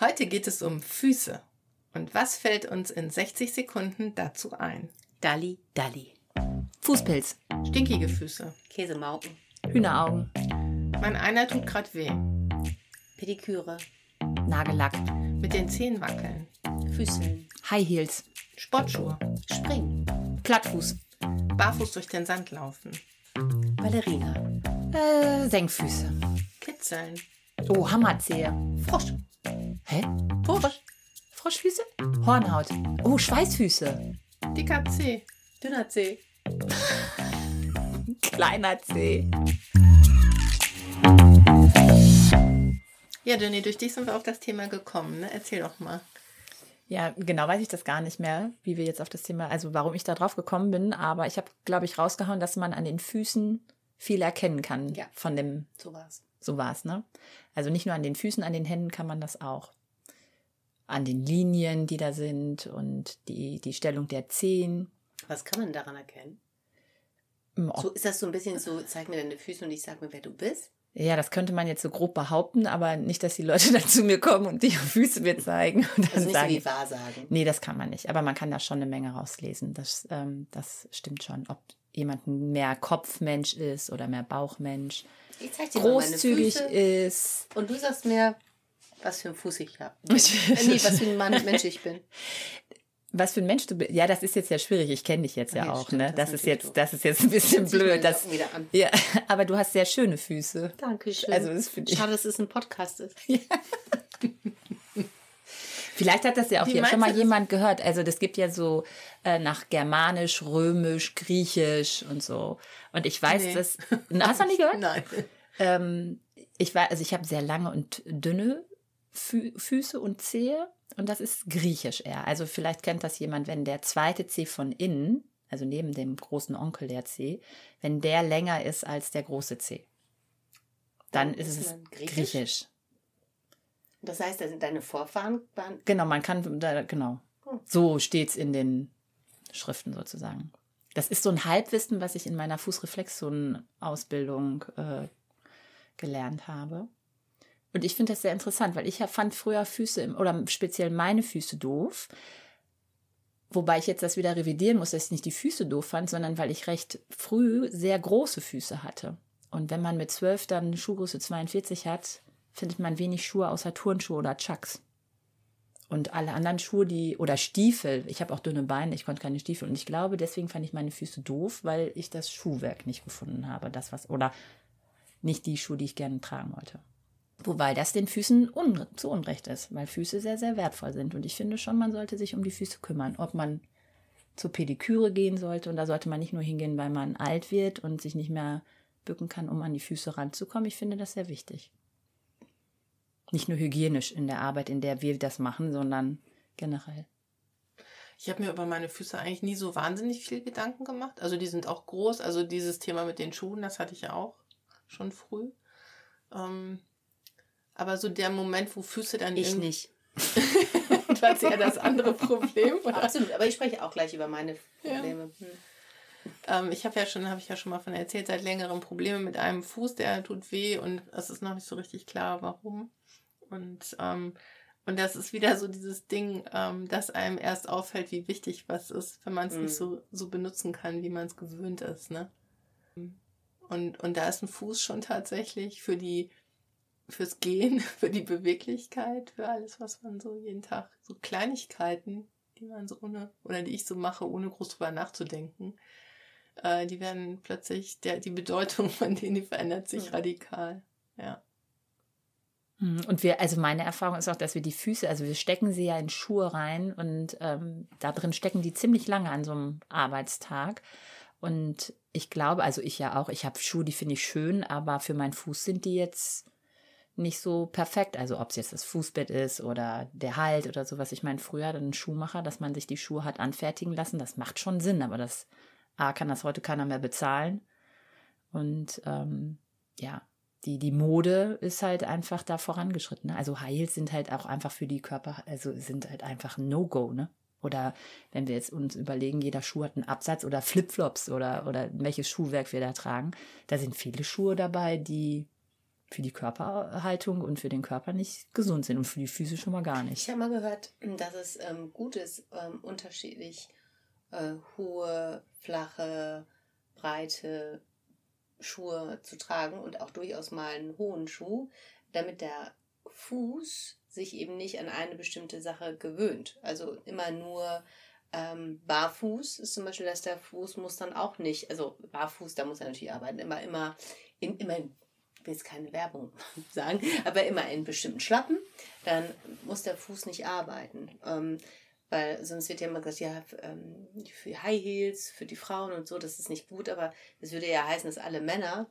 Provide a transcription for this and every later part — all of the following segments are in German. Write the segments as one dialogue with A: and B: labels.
A: Heute geht es um Füße. Und was fällt uns in 60 Sekunden dazu ein?
B: Dalli, Dalli. Fußpilz.
A: Stinkige Füße.
C: Käsemauken.
B: Hühneraugen.
A: Mein einer tut grad weh.
C: Pediküre.
B: Nagellack.
A: Mit den Zehen wackeln.
C: Füßeln.
B: High Heels.
A: Sportschuhe.
C: Springen.
B: Plattfuß.
A: Barfuß durch den Sand laufen.
C: Ballerina.
B: Äh, Senkfüße.
A: Kitzeln.
B: Oh, Hammerzehe.
C: Frosch.
B: Hä?
A: Frosch.
B: Froschfüße? Hornhaut. Oh, Schweißfüße.
A: Dicker Zeh.
C: Dünner Zeh.
B: Kleiner Zeh.
A: Ja, Jenny, durch dich sind wir auf das Thema gekommen. Ne? Erzähl doch mal.
B: Ja, genau weiß ich das gar nicht mehr, wie wir jetzt auf das Thema, also warum ich da drauf gekommen bin, aber ich habe, glaube ich, rausgehauen, dass man an den Füßen viel erkennen kann
C: Ja.
B: von dem,
C: So war's.
B: so war's, ne? Also nicht nur an den Füßen, an den Händen kann man das auch. An den Linien, die da sind und die, die Stellung der Zehen.
C: Was kann man daran erkennen? So, ist das so ein bisschen so, zeig mir deine Füße und ich sag mir, wer du bist?
B: Ja, das könnte man jetzt so grob behaupten, aber nicht, dass die Leute dann zu mir kommen und die Füße mir zeigen und dann
C: Also nicht so
B: sagen,
C: wie Wahrsagen.
B: Nee, das kann man nicht. Aber man kann da schon eine Menge rauslesen. Das, ähm, das stimmt schon. Ob jemand mehr Kopfmensch ist oder mehr Bauchmensch,
C: Ich zeig dir mal meine
B: großzügig
C: Füße
B: ist.
C: und du sagst mir, was für ein Fuß ich habe. äh, nee, was für ein Mann, Mensch ich bin.
B: Was für ein Mensch du bist. Ja, das ist jetzt ja schwierig. Ich kenne dich jetzt ja,
C: Ja,
B: auch.
C: stimmt,
B: ne?
C: das
B: Das,
C: ist
B: ist jetzt, das ist jetzt ein bisschen
C: meine
B: blöd. Das,
C: Socken wieder an.
B: ja, aber du hast sehr schöne Füße.
C: Dankeschön.
B: Also, das finde ich-
C: Schade, dass es ein Podcast ist.
B: Vielleicht hat das ja auch
A: Wie
B: hier schon mal
A: das?
B: jemand gehört. Also das gibt ja so äh, nach Germanisch, Römisch, Griechisch und so. Und ich weiß,
A: Nee.
B: dass. Na, Hast du noch nie gehört?
A: Nein.
B: Ähm, ich war, also ich habe sehr lange und dünne Fü Füße und Zehe und das ist griechisch eher. Also vielleicht kennt das jemand, wenn der zweite Zeh von innen, also neben dem großen Onkel der Zeh, wenn der länger ist als der große Zeh. Dann ist
C: ist
B: es
C: griechisch?
B: griechisch.
C: Das heißt, da sind deine Vorfahren waren
B: Genau, man kann, da, genau.
C: Hm.
B: So steht's in den Schriften sozusagen. Das ist so ein Halbwissen, was ich in meiner Fußreflexon-Ausbildung äh, gelernt habe. Und ich finde das sehr interessant, weil ich fand früher Füße, im, oder speziell meine Füße doof. Wobei ich jetzt das wieder revidieren muss, dass ich nicht die Füße doof fand, sondern weil ich recht früh sehr große Füße hatte. Und wenn man mit zwölf dann Schuhgröße 42 hat, findet man wenig Schuhe außer Turnschuhe oder Chucks. Und alle anderen Schuhe, die, oder Stiefel, ich habe auch dünne Beine, ich konnte keine Stiefel. Und ich glaube, deswegen fand ich meine Füße doof, weil ich das Schuhwerk nicht gefunden habe. Das was, oder nicht die Schuhe, die ich gerne tragen wollte. Wobei das den Füßen un zu Unrecht ist, weil Füße sehr, sehr wertvoll sind. Und ich finde schon, man sollte sich um die Füße kümmern. Ob man zur Pediküre gehen sollte, und da sollte man nicht nur hingehen, weil man alt wird und sich nicht mehr bücken kann, um an die Füße ranzukommen. Ich finde das sehr wichtig. Nicht nur hygienisch in der Arbeit, in der wir das machen, sondern generell.
A: Ich habe mir über meine Füße eigentlich nie so wahnsinnig viel Gedanken gemacht. Also die sind auch groß. Also dieses Thema mit den Schuhen, das hatte ich ja auch schon früh. Ähm, aber so der Moment, wo Füße dann
C: ich nicht.
A: Du hast ja das andere Problem. Oder?
C: Absolut, aber ich spreche auch gleich über meine Probleme. Hm.
A: Ähm, ich habe ja schon, habe ich ja schon mal von erzählt, seit längerem Probleme mit einem Fuß, der tut weh und es ist noch nicht so richtig klar, warum. Und ähm, und das ist wieder so dieses Ding, ähm, dass einem erst auffällt, wie wichtig was ist, wenn man es
C: Mhm.
A: nicht so, so benutzen kann, wie man es gewöhnt ist, ne? Und, und da ist ein Fuß schon tatsächlich für die, fürs Gehen, für die Beweglichkeit, für alles, was man so jeden Tag, so Kleinigkeiten, die man so ohne, oder die ich so mache, ohne groß drüber nachzudenken, äh, die werden plötzlich, der, die Bedeutung von denen, die verändert sich
C: Mhm.
A: radikal. Ja.
B: Mhm. Und wir, also meine Erfahrung ist auch, dass wir die Füße, also wir stecken sie ja in Schuhe rein und ähm, da drin stecken die ziemlich lange an so einem Arbeitstag. Und ich glaube, also ich ja auch, ich habe Schuhe, die finde ich schön, aber für meinen Fuß sind die jetzt nicht so perfekt. Also ob es jetzt das Fußbett ist oder der Halt oder sowas. Ich meine, früher dann ein Schuhmacher, dass man sich die Schuhe hat anfertigen lassen, das macht schon Sinn, aber das A kann das heute keiner mehr bezahlen. Und ähm, ja, die, die Mode ist halt einfach da vorangeschritten. Ne? Also High Heels sind halt auch einfach für die Körper, also sind halt einfach ein No-Go, ne? Oder wenn wir jetzt uns überlegen, jeder Schuh hat einen Absatz oder Flipflops oder, oder welches Schuhwerk wir da tragen, da sind viele Schuhe dabei, die für die Körperhaltung und für den Körper nicht gesund sind und für die Füße schon mal gar nicht.
C: Ich habe mal gehört, dass es ähm, gut ist, ähm, unterschiedlich äh, hohe, flache, breite Schuhe zu tragen und auch durchaus mal einen hohen Schuh, damit der Fuß sich eben nicht an eine bestimmte Sache gewöhnt. Also immer nur ähm, barfuß ist zum Beispiel, dass der Fuß muss dann auch nicht, also barfuß, da muss er natürlich arbeiten, immer, immer, in, immer in will jetzt keine Werbung sagen, aber immer in bestimmten Schlappen, dann muss der Fuß nicht arbeiten. Ähm, weil sonst wird ja immer gesagt, ja, ähm, für High Heels, für die Frauen und so, das ist nicht gut, aber das würde ja heißen, dass alle Männer,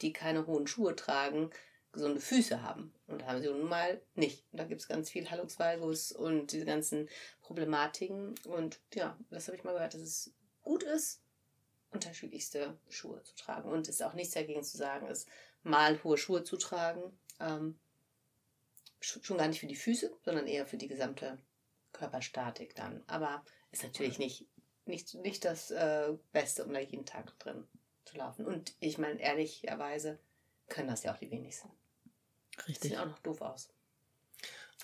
C: die keine hohen Schuhe tragen, gesunde Füße haben. Und haben sie nun mal nicht. Und da gibt es ganz viel Hallux valgus und diese ganzen Problematiken. Und ja, das habe ich mal gehört, dass es gut ist, unterschiedlichste Schuhe zu tragen. Und es ist auch nichts dagegen zu sagen, ist mal hohe Schuhe zu tragen. Ähm, schon gar nicht für die Füße, sondern eher für die gesamte Körperstatik dann. Aber ist natürlich nicht, nicht, nicht das äh, Beste, um da jeden Tag drin zu laufen. Und ich meine, ehrlicherweise können das ja auch die wenigsten.
B: Richtig.
C: Sieht auch noch doof aus.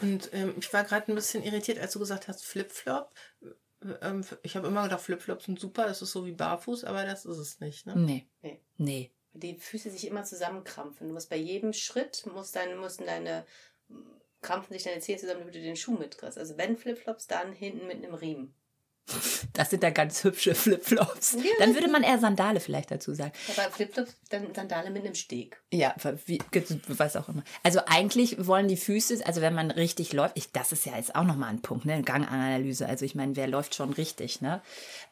A: Und ähm, ich war gerade ein bisschen irritiert, als du gesagt hast, Flipflop. Ähm, ich habe immer gedacht, Flipflops sind super, das ist so wie Barfuß, aber das ist es nicht. Ne?
B: Nee.
C: Nee.
B: Nee.
C: Die Füße sich immer zusammenkrampfen. Du musst bei jedem Schritt, muss deine, mussten deine, krampfen sich deine Zehen zusammen, damit du den Schuh mitkriegst. Also wenn Flipflops, dann hinten mit einem Riemen.
B: Das sind da ganz hübsche Flipflops.
C: Ja.
B: Dann würde man eher Sandale vielleicht dazu sagen.
C: Aber Flipflops, dann Sandale mit einem Steg.
B: Ja, wie, was auch immer. Also eigentlich wollen die Füße, also wenn man richtig läuft, ich, das ist ja jetzt auch nochmal ein Punkt, ne? Ganganalyse. Also ich meine, wer läuft schon richtig, ne?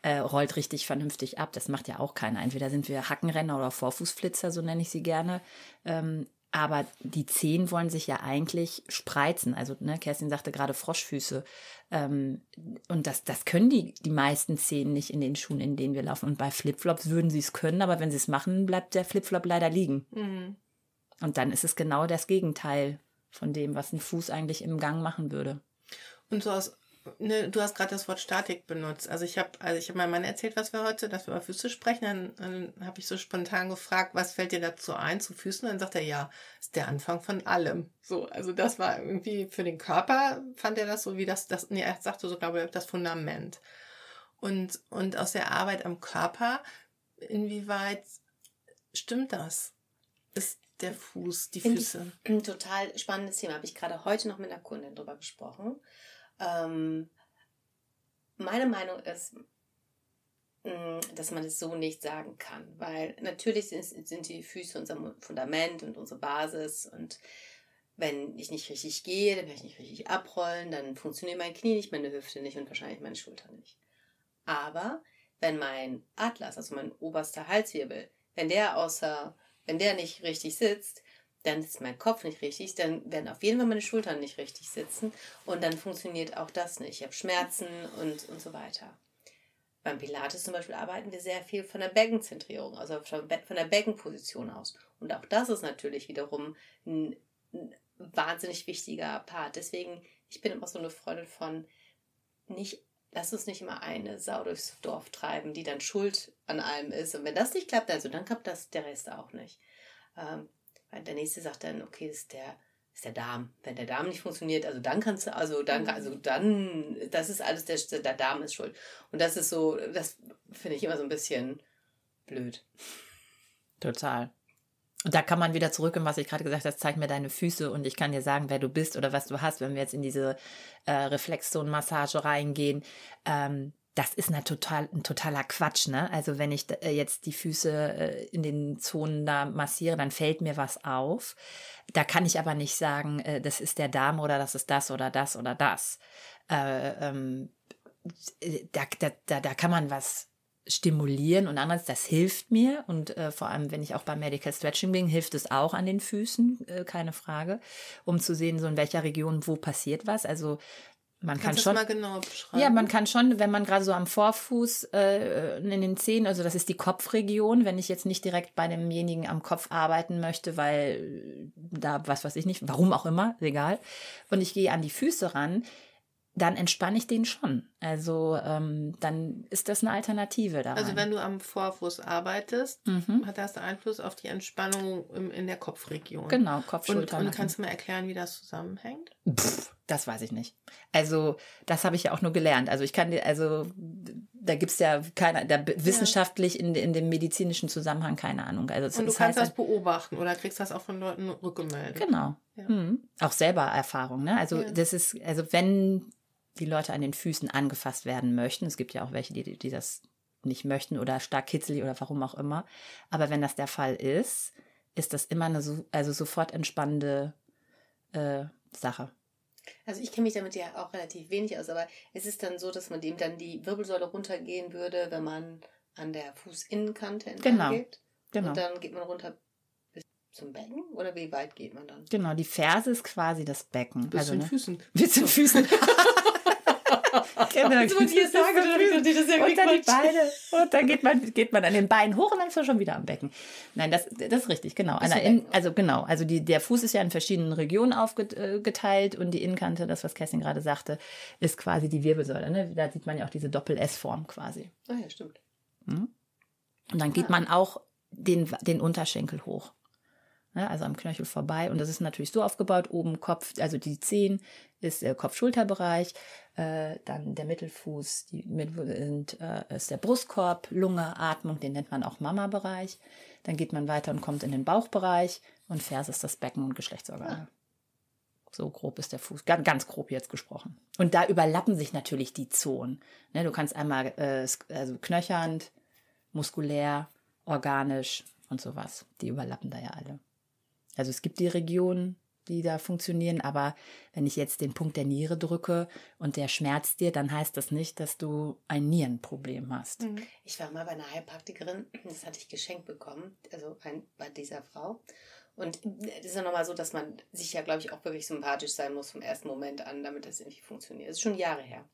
B: Äh, rollt richtig vernünftig ab. Das macht ja auch keiner. Entweder sind wir Hackenrenner oder Vorfußflitzer, so nenne ich sie gerne. Ähm, aber die Zehen wollen sich ja eigentlich spreizen. Also, ne, Kerstin sagte gerade Froschfüße. Ähm, und das, das können die, die meisten Zehen nicht in den Schuhen, in denen wir laufen. Und bei Flipflops würden sie es können, aber wenn sie es machen, bleibt der Flipflop leider liegen.
A: Mhm.
B: Und dann ist es genau das Gegenteil von dem, was ein Fuß eigentlich im Gang machen würde.
A: Und so aus, ne, du hast gerade das Wort Statik benutzt. Also ich habe, also ich habe meinem Mann erzählt, was wir heute, dass wir über Füße sprechen. Dann, dann habe ich so spontan gefragt, was fällt dir dazu ein zu Füßen? Und dann sagt er, ja, ist der Anfang von allem. So, also das war irgendwie für den Körper fand er das so wie das, das, nee, er sagte so, glaube ich, das Fundament. Und, und aus der Arbeit am Körper, inwieweit stimmt das? Ist der Fuß, die Füße?
C: Ein total spannendes Thema. Habe ich gerade heute noch mit einer Kundin drüber gesprochen. Ähm, meine Meinung ist, mh, dass man es so nicht sagen kann, weil natürlich sind, sind die Füße unser Fundament und unsere Basis und wenn ich nicht richtig gehe, dann werde ich nicht richtig abrollen, dann funktioniert mein Knie nicht, meine Hüfte nicht und wahrscheinlich meine Schulter nicht. Aber wenn mein Atlas, also mein oberster Halswirbel, wenn der außer, wenn der nicht richtig sitzt, dann ist mein Kopf nicht richtig, dann werden auf jeden Fall meine Schultern nicht richtig sitzen und dann funktioniert auch das nicht. Ich habe Schmerzen und, und so weiter. Beim Pilates zum Beispiel arbeiten wir sehr viel von der Beckenzentrierung, also von der Beckenposition aus. Und auch das ist natürlich wiederum ein, ein wahnsinnig wichtiger Part. Deswegen, ich bin immer so eine Freundin von nicht, lass uns nicht immer eine Sau durchs Dorf treiben, die dann schuld an allem ist. Und wenn das nicht klappt, also dann klappt das der Rest auch nicht. Ähm, der nächste sagt dann, okay, das ist der, ist der Darm. Wenn der Darm nicht funktioniert, also dann kannst du, also dann, also dann, das ist alles, der, der Darm ist schuld. Und das ist so, das finde ich immer so ein bisschen blöd.
B: Total. Und da kann man wieder zurück in was ich gerade gesagt habe, zeig mir deine Füße und ich kann dir sagen, wer du bist oder was du hast, wenn wir jetzt in diese äh, Reflexzone-Massage reingehen. Ähm, das ist eine total, ein totaler Quatsch, ne? Also wenn ich äh, jetzt die Füße äh, in den Zonen da massiere, dann fällt mir was auf. Da kann ich aber nicht sagen, äh, das ist der Darm oder das ist das oder das oder das. Äh, ähm, da, da, da, kann man was stimulieren und anderes, das hilft mir und äh, vor allem, wenn ich auch beim Medical Stretching bin, hilft es auch an den Füßen, äh, keine Frage, um zu sehen, so in welcher Region wo passiert was. Also man
A: Kannst
B: kann schon
A: genau beschreiben?
B: ja, man kann schon, wenn man gerade so am Vorfuß äh, in den Zehen, also das ist die Kopfregion, wenn ich jetzt nicht direkt bei demjenigen am Kopf arbeiten möchte, weil da was weiß ich nicht, warum auch immer, egal. Und ich gehe an die Füße ran, dann entspanne ich den schon. Also ähm, dann ist das eine Alternative da.
A: Also wenn du am Vorfuß arbeitest,
B: Mhm.
A: hat das Einfluss auf die Entspannung im, in der Kopfregion.
B: Genau, Kopf,
A: Und,
B: Schulter.
A: und
B: Nacken.
A: kannst du mal erklären, wie das zusammenhängt?
B: Pff, das weiß ich nicht. Also, das habe ich ja auch nur gelernt. Also, ich kann dir, also, da gibt's ja keine, da wissenschaftlich in, in dem medizinischen Zusammenhang keine Ahnung. Also, es-
A: Und du
B: es
A: kannst das beobachten oder kriegst das auch von Leuten rückgemeldet.
B: Genau.
A: Ja.
B: Mhm. Auch selber Erfahrung, ne? Also
A: Ja.
B: das ist, also wenn die Leute an den Füßen angefasst werden möchten, es gibt ja auch welche, die, die das nicht möchten oder stark kitzelig oder warum auch immer. Aber wenn das der Fall ist, ist das immer eine so, also sofort entspannende äh, Sache.
C: Also ich kenne mich damit ja auch relativ wenig aus, aber es ist dann so, dass man dem dann die Wirbelsäule runtergehen würde, wenn man an der Fußinnenkante entlang
B: Genau.
C: geht.
B: Genau.
C: Und dann geht man runter bis zum Becken oder wie weit geht man dann?
B: Genau, die Ferse ist quasi das Becken.
A: Bis
B: also,
A: zu den
B: ne?
A: Füßen.
B: Bis zu den Füßen. genau.
C: Die es sagen, dann das ist ja
B: und dann die. Beine. Und dann geht man, geht man an den Beinen hoch und dann ist man schon wieder am Becken. Nein, das, das ist richtig, genau.
C: Zum
B: In, also genau, also die, der Fuß ist ja in verschiedenen Regionen aufgeteilt und die Innenkante, das, was Kerstin gerade sagte, ist quasi die Wirbelsäule. Ne? Da sieht man ja auch diese Doppel-S-Form quasi.
C: Ah ja, stimmt.
B: Und dann geht
C: Ah.
B: man auch den, den Unterschenkel hoch. Ne, also am Knöchel vorbei. Und das ist natürlich so aufgebaut, oben Kopf, also die Zehen ist der Kopf-Schulter-Bereich, äh, dann der Mittelfuß, die mit, sind, äh, ist der Brustkorb, Lunge, Atmung, den nennt man auch Mama-Bereich. Dann geht man weiter und kommt in den Bauchbereich und Ferse ist das Becken und Geschlechtsorgane. So grob ist der Fuß, ganz, ganz grob jetzt gesprochen. Und da überlappen sich natürlich die Zonen. Ne, du kannst einmal äh, also knöchernd, muskulär, organisch und sowas. Die überlappen da ja alle. Also es gibt die Regionen, die da funktionieren, aber wenn ich jetzt den Punkt der Niere drücke und der schmerzt dir, dann heißt das nicht, dass du ein Nierenproblem hast.
A: Mhm.
C: Ich war mal bei einer Heilpraktikerin, das hatte ich geschenkt bekommen, also ein, bei dieser Frau. Und es ist ja nochmal so, dass man sich ja, glaube ich, auch wirklich sympathisch sein muss vom ersten Moment an, damit das irgendwie funktioniert. Das ist schon Jahre her.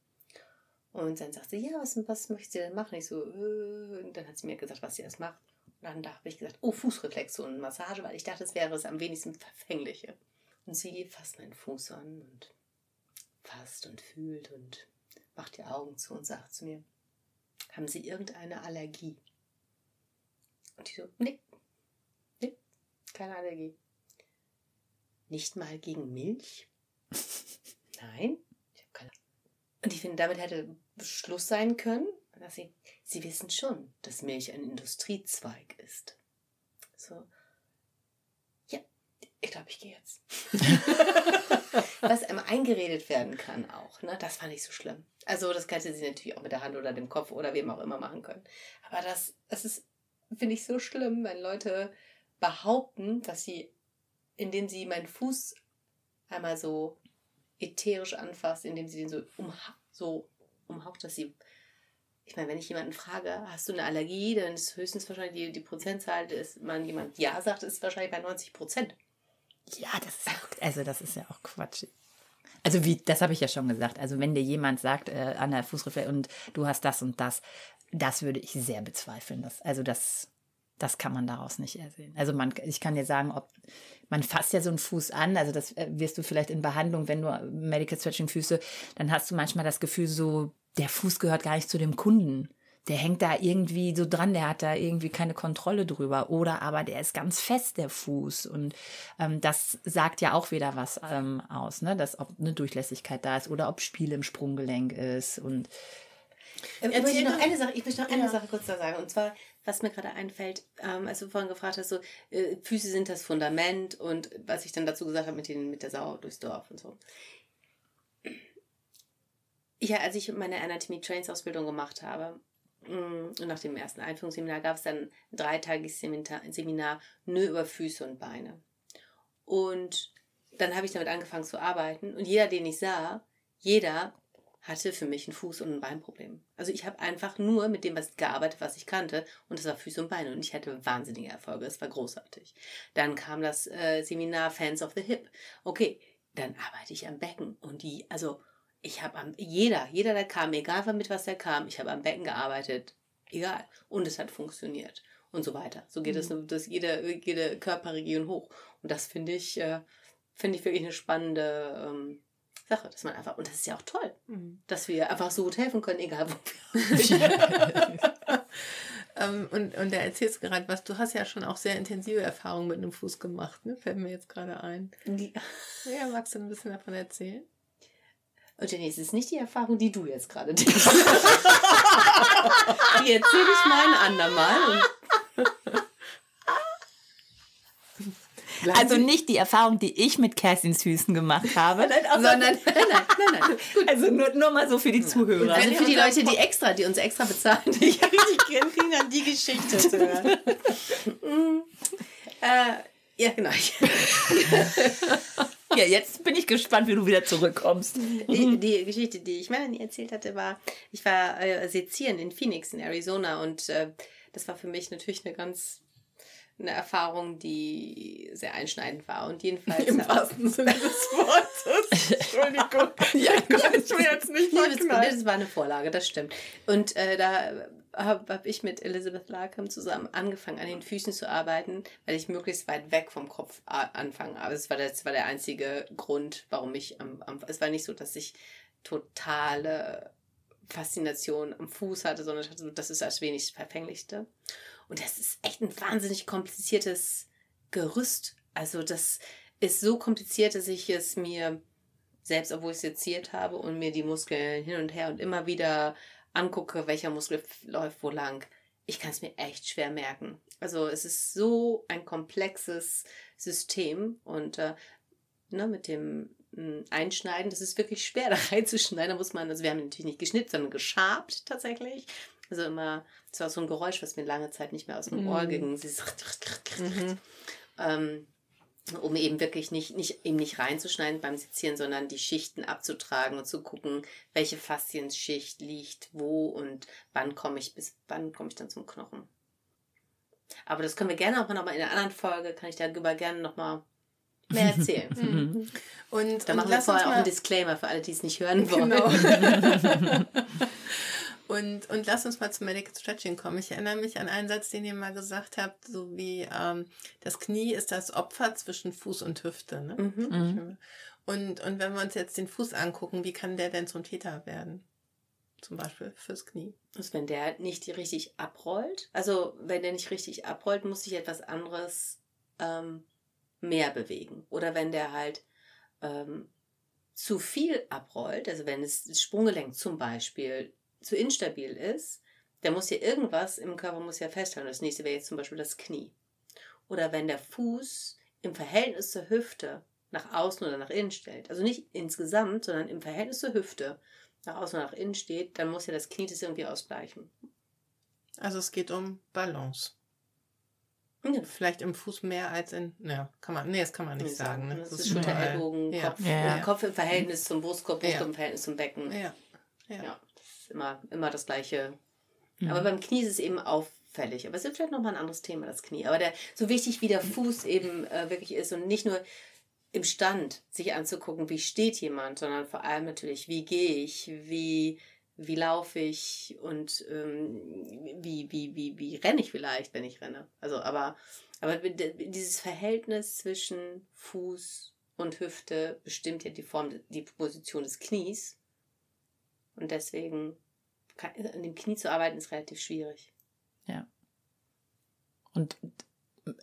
C: Und dann sagte sie, ja, was, was möchtest du denn machen? Ich so, äh, und dann hat sie mir gesagt, was sie das macht. Und dann da habe ich gesagt, oh, Fußreflexion, Massage, weil ich dachte, es wäre es am wenigsten verfängliche. Und sie fasst meinen Fuß an und fasst und fühlt und macht die Augen zu und sagt zu mir, haben Sie irgendeine Allergie? Und ich so, nee, nee, keine Allergie. Nicht mal gegen Milch? Nein, ich habe keine Und ich finde, damit hätte Schluss sein können, dass sie, sie wissen schon, dass Milch ein Industriezweig ist. So, ja, ich glaube, ich gehe jetzt. Was einem eingeredet werden kann auch, ne? das fand ich so schlimm. Also das hätte sie natürlich auch mit der Hand oder dem Kopf oder wem auch immer machen können. Aber das, das ist, finde ich, so schlimm, wenn Leute behaupten, dass sie, indem sie meinen Fuß einmal so ätherisch anfasst, indem sie den so, umha so umhaucht, dass sie. Ich meine, wenn ich jemanden frage, hast du eine Allergie, dann ist höchstens wahrscheinlich die, die Prozentzahl, dass man jemand Ja sagt, ist wahrscheinlich bei 90 Prozent.
B: Ja, das ist auch, also das ist ja auch Quatsch. Also wie, das habe ich ja schon gesagt. Also wenn dir jemand sagt, äh, an Fußreflex und du hast das und das, das würde ich sehr bezweifeln. Das, also das, das kann man daraus nicht ersehen. Also man, ich kann dir sagen, ob man fasst ja so einen Fuß an, also das äh, wirst du vielleicht in Behandlung, wenn du Medical Stretching Füße, dann hast du manchmal das Gefühl, so der Fuß gehört gar nicht zu dem Kunden. Der hängt da irgendwie so dran, der hat da irgendwie keine Kontrolle drüber. Oder aber der ist ganz fest, der Fuß. Und ähm, das sagt ja auch wieder was ähm, aus, ne? Dass ob eine Durchlässigkeit da ist oder ob Spiel im Sprunggelenk ist. Und
C: Ich
A: Erzähl
C: möchte noch
A: doch.
C: eine Sache, ich möchte noch eine
A: Ja.
C: Sache kurz da sagen. Und zwar, was mir gerade einfällt, ähm, als du vorhin gefragt hast, so, äh, Füße sind das Fundament und was ich dann dazu gesagt habe mit, den, mit der Sau durchs Dorf und so. Ja, als ich meine Anatomy Trains Ausbildung gemacht habe, mm, und nach dem ersten Einführungsseminar gab es dann ein dreitagiges Seminar, Seminar nur über Füße und Beine. Und dann habe ich damit angefangen zu arbeiten und jeder, den ich sah, jeder hatte für mich ein Fuß- und ein Beinproblem. Also ich habe einfach nur mit dem was gearbeitet, was ich kannte und das war Füße und Beine und ich hatte wahnsinnige Erfolge. Es war großartig. Dann kam das äh, Seminar Fans of the Hip. Okay, dann arbeite ich am Becken und die, also ich habe am jeder, jeder der kam, egal mit was der kam, ich habe am Becken gearbeitet, egal und es hat funktioniert und so weiter. So geht es das jede jede Körperregion hoch und das finde ich äh, finde ich wirklich eine spannende ähm, Sache, dass man einfach, und das ist ja auch toll, mhm. dass wir einfach so gut helfen können, egal wo wir.
A: ähm, und, und da erzählst du gerade was, du hast ja schon auch sehr intensive Erfahrungen mit einem Fuß gemacht, ne? Fällt mir jetzt gerade ein. Ja, magst du ein bisschen davon erzählen?
C: Und Jenny, es ist nicht die Erfahrung, die du jetzt gerade denkst. die erzähle ich mal ein andermal.
B: Also nicht die Erfahrung, die ich mit Kerstins Füßen gemacht habe, nein, sondern nein, nein, nein, nein. Also nur, nur mal so für die Zuhörer.
C: Also für die Leute, die extra, die uns extra bezahlen, die, die kriegen dann die Geschichte zu hören. Mm. äh, ja, genau.
B: Ja, jetzt bin ich gespannt, wie du wieder zurückkommst.
C: Die, die Geschichte, die ich Melanie erzählt hatte, war, ich war äh, sezieren in Phoenix in Arizona und äh, das war für mich natürlich eine ganz eine Erfahrung, die sehr einschneidend war. Und jedenfalls. Im wahrsten Sinne des Wortes. Entschuldigung. ja, ich will jetzt nicht verknallen. Das war eine Vorlage, das stimmt. Und äh, da habe hab ich mit Elizabeth Larkham zusammen angefangen, an den Füßen zu arbeiten, weil ich möglichst weit weg vom Kopf anfange. Aber es war, das war der einzige Grund, warum ich am, am. Es war nicht so, dass ich totale Faszination am Fuß hatte, sondern das ist das wenig Verfänglichste. Und das ist echt ein wahnsinnig kompliziertes Gerüst. Also das ist so kompliziert, dass ich es mir selbst, obwohl ich es seziert habe und mir die Muskeln hin und her und immer wieder angucke, welcher Muskel läuft wo lang, ich kann es mir echt schwer merken. Also es ist so ein komplexes System und äh, ne, mit dem hm, Einschneiden, das ist wirklich schwer da reinzuschneiden. Da muss man, also wir haben natürlich nicht geschnitten, sondern geschabt tatsächlich. Also immer, es war so ein Geräusch, was mir lange Zeit nicht mehr aus dem Ohr mhm. ging. Mhm. Ähm, um eben wirklich nicht, nicht, eben nicht reinzuschneiden beim Sezieren, sondern die Schichten abzutragen und zu gucken, welche Faszienschicht liegt wo und wann komme ich bis wann komme ich dann zum Knochen. Aber das können wir gerne auch noch mal in einer anderen Folge, kann ich darüber gerne noch mal mehr erzählen. Mhm. und da machen wir vorher auch einen Disclaimer für alle, die es nicht hören wollen. Genau.
A: Und, und lass uns mal zum Medical Stretching kommen. Ich erinnere mich an einen Satz, den ihr mal gesagt habt, so wie ähm, das Knie ist das Opfer zwischen Fuß und Hüfte. Ne? Mhm. mhm. Und, und wenn wir uns jetzt den Fuß angucken, wie kann der denn zum Täter werden? Zum Beispiel fürs Knie.
C: Also wenn der nicht richtig abrollt, also wenn der nicht richtig abrollt, muss sich etwas anderes ähm, mehr bewegen. Oder wenn der halt ähm, zu viel abrollt, also wenn es das Sprunggelenk zum Beispiel zu instabil ist, der muss ja irgendwas im Körper muss ja festhalten. Das nächste wäre jetzt zum Beispiel das Knie. Oder wenn der Fuß im Verhältnis zur Hüfte nach außen oder nach innen stellt, also nicht insgesamt, sondern im Verhältnis zur Hüfte nach außen oder nach innen steht, dann muss ja das Knie das irgendwie ausgleichen.
A: Also es geht um Balance. Ja. Vielleicht im Fuß mehr als in, ja, kann man, nee, das kann man nicht sagen. Ne?
C: Das, das ist Schulter, Ellbogen, Kopf, ja. Kopf im Verhältnis zum Brustkorb, Brustkorb im Verhältnis zum Becken. Ja. ja immer, immer das Gleiche. Mhm. Aber beim Knie ist es eben auffällig. Aber es ist vielleicht nochmal ein anderes Thema, das Knie. Aber der, so wichtig wie der Fuß eben äh, wirklich ist und nicht nur im Stand sich anzugucken, wie steht jemand, sondern vor allem natürlich, wie gehe ich, wie, wie laufe ich und ähm, wie, wie, wie, wie renne ich vielleicht, wenn ich renne. Also, aber, aber dieses Verhältnis zwischen Fuß und Hüfte bestimmt ja die Form, die Position des Knies. Und deswegen an dem Knie zu arbeiten, ist relativ schwierig.
B: Ja. Und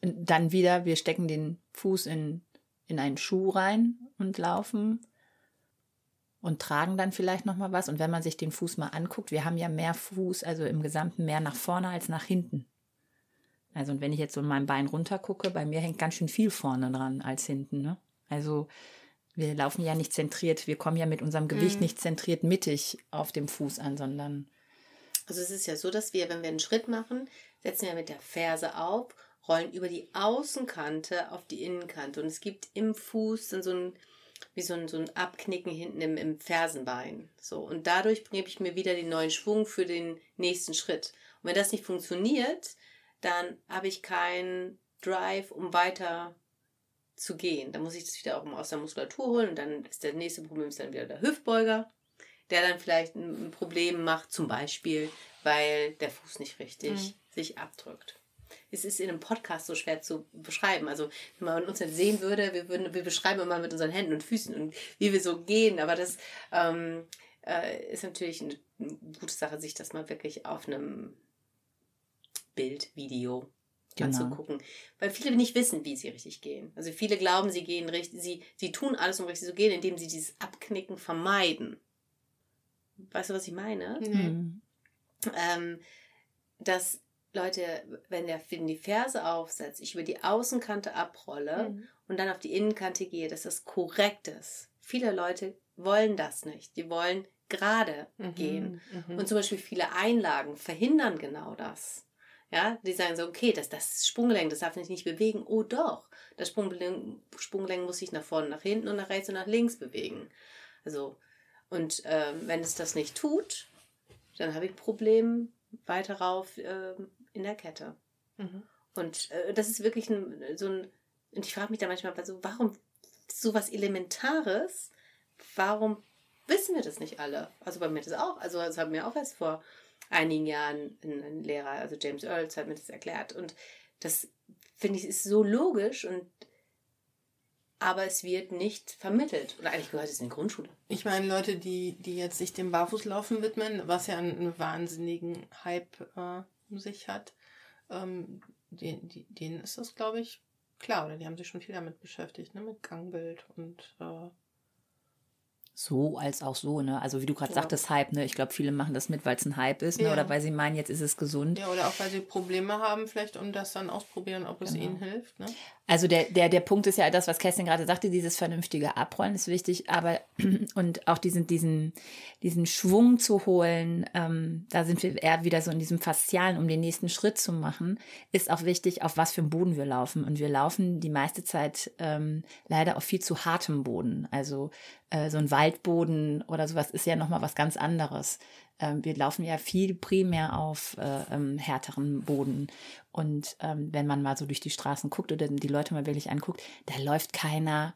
B: dann wieder, wir stecken den Fuß in, in einen Schuh rein und laufen und tragen dann vielleicht noch mal was. Und wenn man sich den Fuß mal anguckt, wir haben ja mehr Fuß, also im Gesamten mehr nach vorne als nach hinten. Also und wenn ich jetzt so in meinem Bein runter gucke, bei mir hängt ganz schön viel vorne dran als hinten. Ne? Also wir laufen ja nicht zentriert, wir kommen ja mit unserem Gewicht mhm. nicht zentriert mittig auf dem Fuß an, sondern.
C: Also es ist ja so, dass wir, wenn wir einen Schritt machen, setzen wir mit der Ferse auf, rollen über die Außenkante auf die Innenkante. Und es gibt im Fuß dann so ein, wie so ein, so ein Abknicken hinten im, im Fersenbein. So. Und dadurch gebe ich mir wieder den neuen Schwung für den nächsten Schritt. Und wenn das nicht funktioniert, dann habe ich keinen Drive, um weiter zu gehen. Da muss ich das wieder auch aus der Muskulatur holen und dann ist der nächste Problem ist dann wieder der Hüftbeuger, der dann vielleicht ein Problem macht, zum Beispiel, weil der Fuß nicht richtig mhm. sich abdrückt. es ist in einem Podcast so schwer zu beschreiben. Also, wenn man uns jetzt sehen würde, wir, würden, wir beschreiben immer mit unseren Händen und Füßen und wie wir so gehen. Aber das ähm, äh, ist natürlich eine, eine gute Sache, sich das mal wirklich auf einem Bild, Video genau. anzugucken. Weil viele nicht wissen, wie sie richtig gehen. Also viele glauben, sie gehen richtig, sie, sie tun alles, um richtig zu gehen, indem sie dieses Abknicken vermeiden. Weißt du, was ich meine? Mhm. Ähm, dass Leute, wenn der wenn die Ferse aufsetzt, ich über die Außenkante abrolle mhm. und dann auf die Innenkante gehe, dass das korrekt ist. Viele Leute wollen das nicht. Die wollen gerade mhm. gehen. Mhm. Und zum Beispiel viele Einlagen verhindern genau das. Ja, die sagen so, okay, das, das Sprunggelenk, das darf ich nicht bewegen. Oh doch, das Sprunggelenk, Sprunggelenk muss sich nach vorne, nach hinten und nach rechts und nach links bewegen. Also, und ähm, wenn es das nicht tut, dann habe ich ein Problem weiter rauf äh, in der Kette. Mhm. Und äh, das ist wirklich ein, so ein, und ich frage mich da manchmal, also warum so was Elementares, warum wissen wir das nicht alle? Also bei mir das auch, also das haben wir auch erst vor einigen Jahren ein, ein Lehrer, also James Earls, hat mir das erklärt. Und das finde ich ist so logisch und aber es wird nicht vermittelt. Oder eigentlich gehört es in die Grundschule.
A: Ich meine, Leute, die, die jetzt sich dem Barfußlaufen widmen, was ja einen, wahnsinnigen Hype äh, um sich hat, ähm, die, die, denen ist das, glaube ich, klar. Oder die haben sich schon viel damit beschäftigt, ne? mit Gangbild und äh,
B: so als auch so, ne? Also wie du gerade ja. sagtest, Hype, ne? Ich glaube, viele machen das mit, weil es ein Hype ist, ne? Ja. Oder weil sie meinen, jetzt ist es gesund.
A: Ja, oder auch weil sie Probleme haben, vielleicht und das dann ausprobieren, ob es genau. ihnen hilft. Ne?
B: Also der, der, der Punkt ist ja das, was Kerstin gerade sagte, dieses vernünftige Abrollen ist wichtig, aber und auch diesen, diesen, diesen Schwung zu holen, ähm, da sind wir eher wieder so in diesem Faszialen, um den nächsten Schritt zu machen, ist auch wichtig, auf was für einen Boden wir laufen. Und wir laufen die meiste Zeit ähm, leider auf viel zu hartem Boden. Also äh, so ein Waldboden oder sowas ist ja nochmal was ganz anderes. Ähm, wir laufen ja viel primär auf äh, ähm, härteren Boden. Und ähm, wenn man mal so durch die Straßen guckt oder die Leute mal wirklich anguckt, da läuft keiner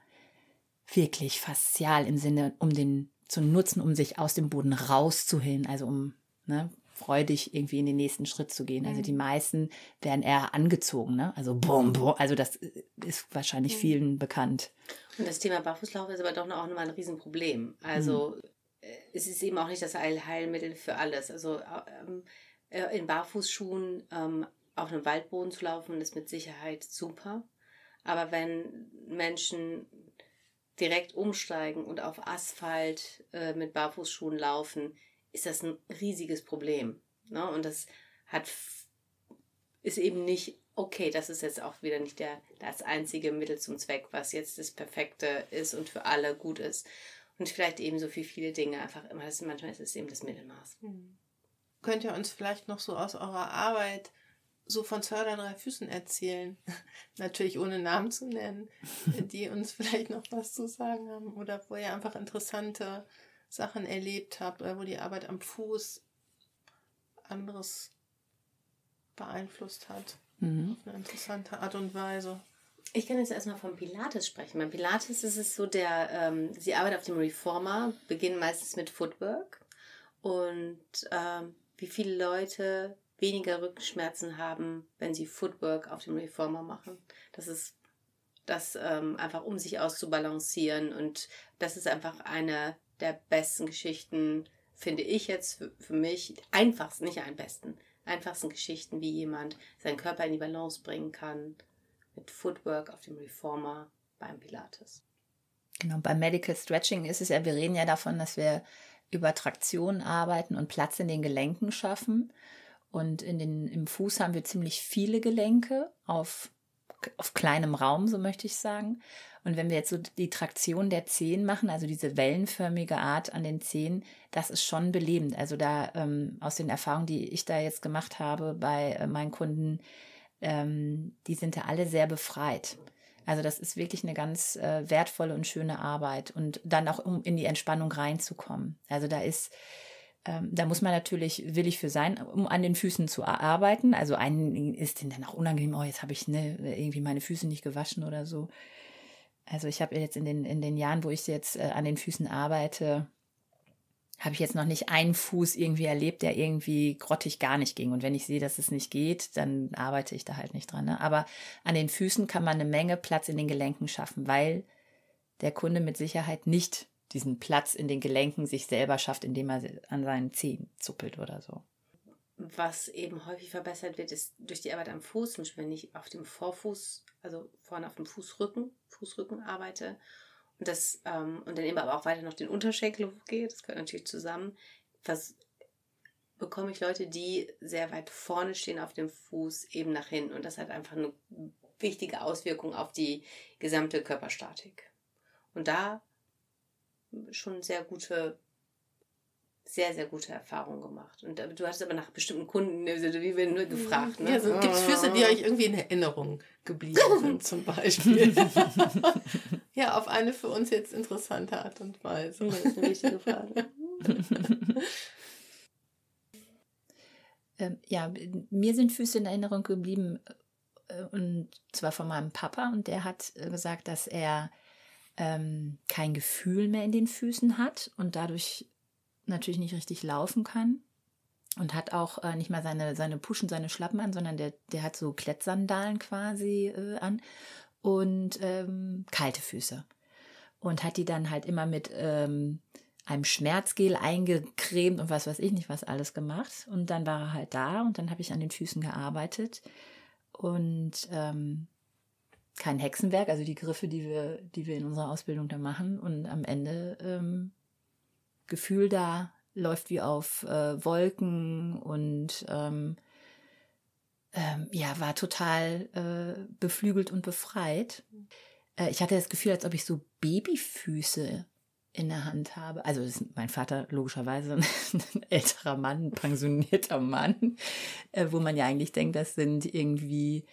B: wirklich faszial im Sinne, um den zu nutzen, um sich aus dem Boden rauszuhillen, also um ne, freudig irgendwie in den nächsten Schritt zu gehen. Also mhm. die meisten werden eher angezogen, ne? Also bum, bum. Also das ist wahrscheinlich mhm. vielen bekannt.
C: Und das Thema Barfußlauf ist aber doch auch nochmal ein Riesenproblem. Also mhm. Es ist eben auch nicht das Heilmittel für alles. Also ähm, äh, in Barfußschuhen ähm, auf einem Waldboden zu laufen, ist mit Sicherheit super. Aber wenn Menschen direkt umsteigen und auf Asphalt äh, mit Barfußschuhen laufen, ist das ein riesiges Problem. Ne? Und das hat ist eben nicht okay, das ist jetzt auch wieder nicht der, das einzige Mittel zum Zweck, was jetzt das Perfekte ist und für alle gut ist. Und vielleicht eben so für viele Dinge einfach immer, das, manchmal ist es eben das Mittelmaß.
A: Mhm. Könnt ihr uns vielleicht noch so aus eurer Arbeit so von zwei oder drei Füßen erzählen, natürlich ohne Namen zu nennen, die uns vielleicht noch was zu sagen haben oder wo ihr einfach interessante Sachen erlebt habt oder wo die Arbeit am Fuß anderes beeinflusst hat. Mhm. Auf eine interessante Art und Weise.
C: Ich kann jetzt erstmal von Pilates sprechen. Bei Pilates ist es so, der, ähm, sie arbeitet auf dem Reformer, beginnen meistens mit Footwork. Und ähm, wie viele Leute weniger Rückenschmerzen haben, wenn sie Footwork auf dem Reformer machen. Das ist das ähm, einfach, um sich auszubalancieren. Und das ist einfach eine der besten Geschichten, finde ich jetzt für, für mich. Einfachsten, nicht ein besten einfachsten Geschichten, wie jemand seinen Körper in die Balance bringen kann mit Footwork auf dem Reformer beim Pilates.
B: Genau, beim Medical Stretching ist es ja, wir reden ja davon, dass wir über Traktion arbeiten und Platz in den Gelenken schaffen. Und in den, im Fuß haben wir ziemlich viele Gelenke auf, auf kleinem Raum, so möchte ich sagen. Und wenn wir jetzt so die Traktion der Zehen machen, also diese wellenförmige Art an den Zehen, das ist schon belebend. Also da ähm, aus den Erfahrungen, die ich da jetzt gemacht habe bei äh, meinen Kunden, ähm, die sind da alle sehr befreit. Also das ist wirklich eine ganz äh, wertvolle und schöne Arbeit und dann auch um in die Entspannung reinzukommen. Also da ist ähm, da muss man natürlich willig für sein, um an den Füßen zu arbeiten. Also einen ist denn dann auch unangenehm, oh, jetzt habe ich ne, irgendwie meine Füße nicht gewaschen oder so. Also ich habe jetzt in den, in den Jahren, wo ich jetzt äh, an den Füßen arbeite, habe ich jetzt noch nicht einen Fuß irgendwie erlebt, der irgendwie grottig gar nicht ging. Und wenn ich sehe, dass es nicht geht, dann arbeite ich da halt nicht dran. Ne? Aber an den Füßen kann man eine Menge Platz in den Gelenken schaffen, weil der Kunde mit Sicherheit nicht diesen Platz in den Gelenken sich selber schafft, indem er an seinen Zehen zuppelt oder so.
C: Was eben häufig verbessert wird, ist durch die Arbeit am Fuß, wenn ich auf dem Vorfuß, also vorne auf dem Fußrücken, Fußrücken arbeite und das ähm, und dann eben aber auch weiter noch den Unterschenkel hochgehe, das gehört natürlich zusammen, was bekomme ich Leute, die sehr weit vorne stehen auf dem Fuß, eben nach hinten. Und das hat einfach eine wichtige Auswirkung auf die gesamte Körperstatik. Und da schon sehr gute, sehr, sehr gute Erfahrungen gemacht. Und du hast aber nach bestimmten Kunden, also wie wir nur gefragt. Ne?
A: Ja, so, gibt es Füße, die euch irgendwie in Erinnerung geblieben sind, zum Beispiel? ja, auf eine für uns jetzt interessante Art und Weise. Das ist eine wichtige Frage.
B: ähm, ja, mir sind Füße in Erinnerung geblieben, äh, und zwar von meinem Papa, und der hat äh, gesagt, dass er ähm, kein Gefühl mehr in den Füßen hat und dadurch natürlich nicht richtig laufen kann. Und hat auch äh, nicht mal seine, seine Puschen, seine Schlappen an, sondern der, der hat so Klettsandalen quasi äh, an und ähm, kalte Füße. Und hat die dann halt immer mit ähm, einem Schmerzgel eingecremt und was weiß ich nicht, was alles gemacht. Und dann war er halt da und dann habe ich an den Füßen gearbeitet. Und ähm, kein Hexenwerk, also die Griffe, die wir, die wir in unserer Ausbildung da machen. Und am Ende ähm, Gefühl da läuft wie auf äh, Wolken und ähm, ähm, ja, war total äh, beflügelt und befreit. Äh, ich hatte das Gefühl, als ob ich so Babyfüße in der Hand habe. Also mein Vater logischerweise ein älterer Mann, ein pensionierter Mann, äh, wo man ja eigentlich denkt, das sind irgendwie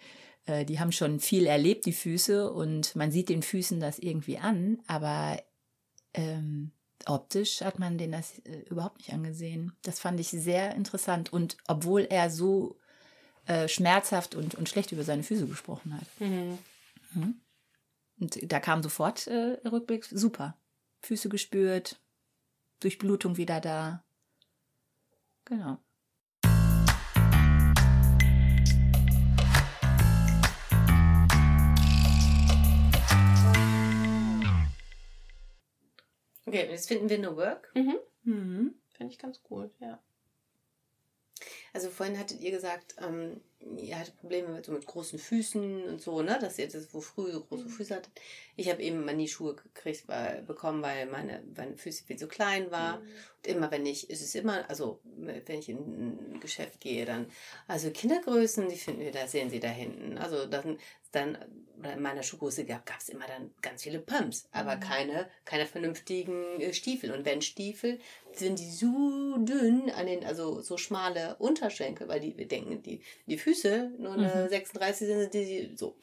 B: äh, die haben schon viel erlebt, die Füße, und man sieht den Füßen das irgendwie an, aber ähm, optisch hat man den das äh, überhaupt nicht angesehen. Das fand ich sehr interessant. Und obwohl er so äh, schmerzhaft und, und schlecht über seine Füße gesprochen hat. Mhm. Mhm. Und da kam sofort äh, Rückblick, super. Füße gespürt, Durchblutung wieder da. Genau.
C: Okay, jetzt finden wir eine Work.
A: Mhm. Mhm. Finde ich ganz gut, ja.
C: Also vorhin hattet ihr gesagt, ähm, ihr hattet Probleme mit, so mit großen Füßen und so, ne? Dass ihr das, wo früh so große mhm. Füße hattet. Ich habe eben mal nie Schuhe gekriegt, weil, bekommen, weil meine, meine Füße viel zu klein war. Mhm. Und immer wenn ich, ist es immer, also wenn ich in ein Geschäft gehe, dann, also Kindergrößen, die finden wir, da sehen sie da hinten. Also dann dann, in meiner Schuhgröße gab es immer dann ganz viele Pumps, aber mhm. keine, keine vernünftigen äh, Stiefel. Und wenn Stiefel, sind die so dünn an den, also so schmale Unterschenkel, weil die, wir denken, die, die Füße nur eine mhm. 36 sind, die, die so.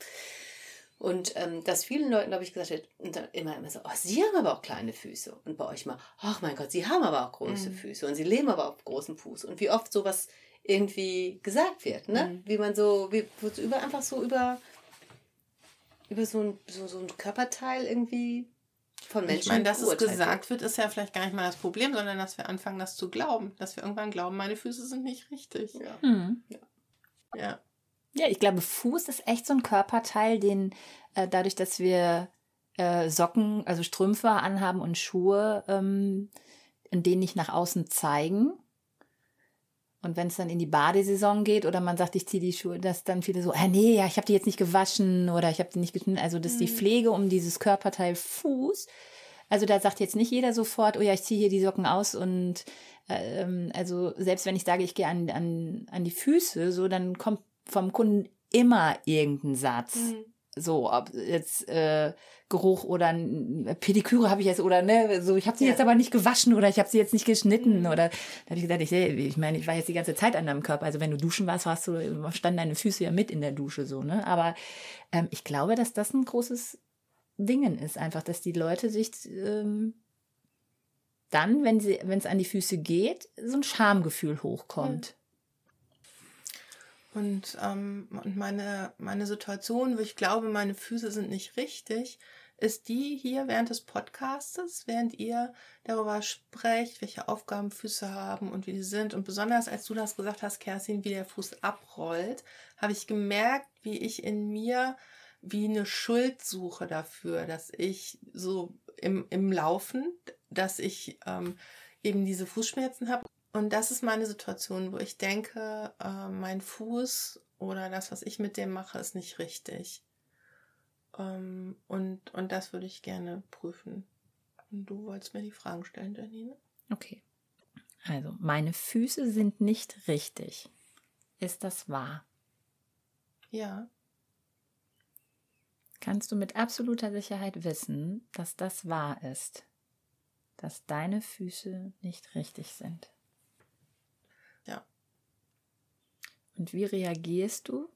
C: Und ähm, dass vielen Leuten, glaube ich, gesagt hat, und dann immer, immer so, oh, sie haben aber auch kleine Füße. Und bei euch mal, ach mein Gott, sie haben aber auch große mhm. Füße und sie leben aber auf großem Fuß. Und wie oft sowas irgendwie gesagt wird, ne? Mhm. Wie man so, wie so über einfach so über über so ein, so, so ein Körperteil irgendwie von Menschen.
A: Ich meine, dass es gesagt wird, ist ja vielleicht gar nicht mal das Problem, sondern dass wir anfangen, das zu glauben. Dass wir irgendwann glauben, meine Füße sind nicht richtig. Ja. Mhm.
B: ja. ja. Ja, ich glaube, Fuß ist echt so ein Körperteil, den äh, dadurch, dass wir äh, Socken, also Strümpfe anhaben und Schuhe, ähm, in denen nicht nach außen zeigen, und wenn es dann in die Badesaison geht oder man sagt, ich ziehe die Schuhe, dass dann viele so, äh, nee, ja, ich habe die jetzt nicht gewaschen oder ich habe die nicht geschnitten. Also das ist die mhm. Pflege um dieses Körperteil Fuß. Also da sagt jetzt nicht jeder sofort, oh ja, ich ziehe hier die Socken aus und ähm, also selbst wenn ich sage, ich gehe an, an, an die Füße, so dann kommt vom Kunden immer irgendein Satz. Mhm. So, ob jetzt äh, Geruch oder Pediküre habe ich jetzt oder ne, so ich habe sie ja. jetzt aber nicht gewaschen oder ich habe sie jetzt nicht geschnitten mhm. oder da habe ich gesagt, ich, ich meine, ich war jetzt die ganze Zeit an deinem Körper, also wenn du duschen warst, warst du standen deine Füße ja mit in der Dusche so, ne? Aber ähm, ich glaube, dass das ein großes Dingen ist, einfach, dass die Leute sich ähm, dann, wenn sie wenn es an die Füße geht, so ein Schamgefühl hochkommt.
A: Und, ähm, und meine, meine Situation, wo ich glaube, meine Füße sind nicht richtig, ist die hier während des Podcastes, während ihr darüber sprecht, welche Aufgaben Füße haben und wie die sind. Und besonders als du das gesagt hast, Kerstin, wie der Fuß abrollt, habe ich gemerkt, wie ich in mir wie eine Schuld suche dafür, dass ich so im, im Laufen, dass ich ähm, eben diese Fußschmerzen habe. Und das ist meine Situation, wo ich denke, äh, mein Fuß oder das, was ich mit dem mache, ist nicht richtig. Ähm, und, und das würde ich gerne prüfen. Und du wolltest mir die Fragen stellen, Janine?
B: Okay. Also, meine Füße sind nicht richtig. Ist das wahr?
A: Ja.
B: Kannst du mit absoluter Sicherheit wissen, dass das wahr ist? Dass deine Füße nicht richtig sind?
A: Ja.
B: Und wie reagierst du?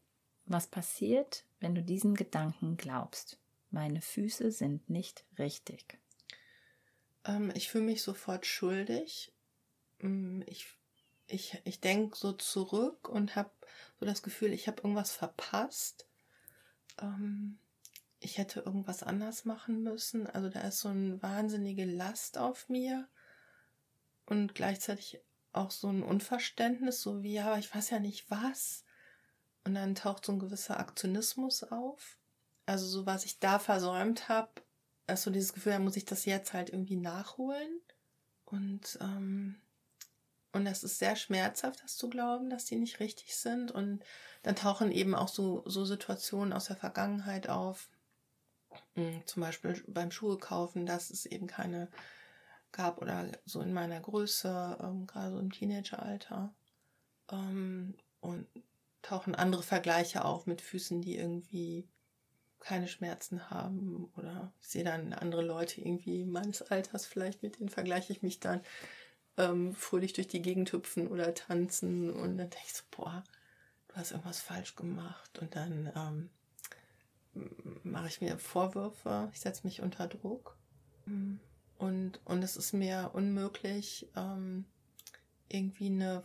B: Was passiert, wenn du diesen Gedanken glaubst? Meine Füße sind nicht richtig.
A: Ähm, ich fühle mich sofort schuldig. Mm, ich, ich, ich denke so zurück und habe so das Gefühl, ich habe irgendwas verpasst. Ähm, ich hätte irgendwas anders machen müssen. Also da ist so eine wahnsinnige Last auf mir und gleichzeitig auch so ein Unverständnis, so wie, ja, ich weiß ja nicht was. Und dann taucht so ein gewisser Aktionismus auf. Also so, was ich da versäumt habe, ist so dieses Gefühl, da muss ich das jetzt halt irgendwie nachholen. Und, ähm, und das ist sehr schmerzhaft, das zu glauben, dass die nicht richtig sind. Und dann tauchen eben auch so, so Situationen aus der Vergangenheit auf. Hm, zum Beispiel beim Schuhe kaufen, dass es eben keine gab oder so in meiner Größe, ähm, gerade so im Teenageralter. Ähm, und tauchen andere Vergleiche auf mit Füßen, die irgendwie keine Schmerzen haben oder ich sehe dann andere Leute irgendwie meines Alters vielleicht, mit denen vergleiche ich mich dann ähm, fröhlich durch die Gegend hüpfen oder tanzen und dann denke ich so, boah, du hast irgendwas falsch gemacht und dann ähm, mache ich mir Vorwürfe, ich setze mich unter Druck und, und es ist mir unmöglich, ähm, irgendwie eine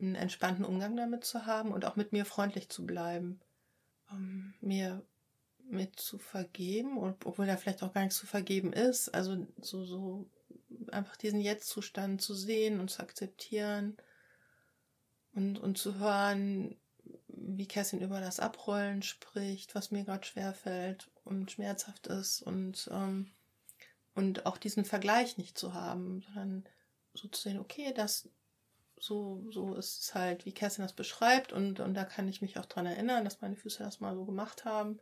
A: einen entspannten Umgang damit zu haben und auch mit mir freundlich zu bleiben. Ähm, mir mit zu vergeben, obwohl da vielleicht auch gar nichts zu vergeben ist. Also so, so einfach diesen Jetzt-Zustand zu sehen und zu akzeptieren und, und zu hören, wie Kerstin über das Abrollen spricht, was mir gerade schwerfällt und schmerzhaft ist und, ähm, und auch diesen Vergleich nicht zu haben, sondern so zu sehen, okay, das, so, so ist es halt, wie Kerstin das beschreibt und, und da kann ich mich auch dran erinnern, dass meine Füße das mal so gemacht haben.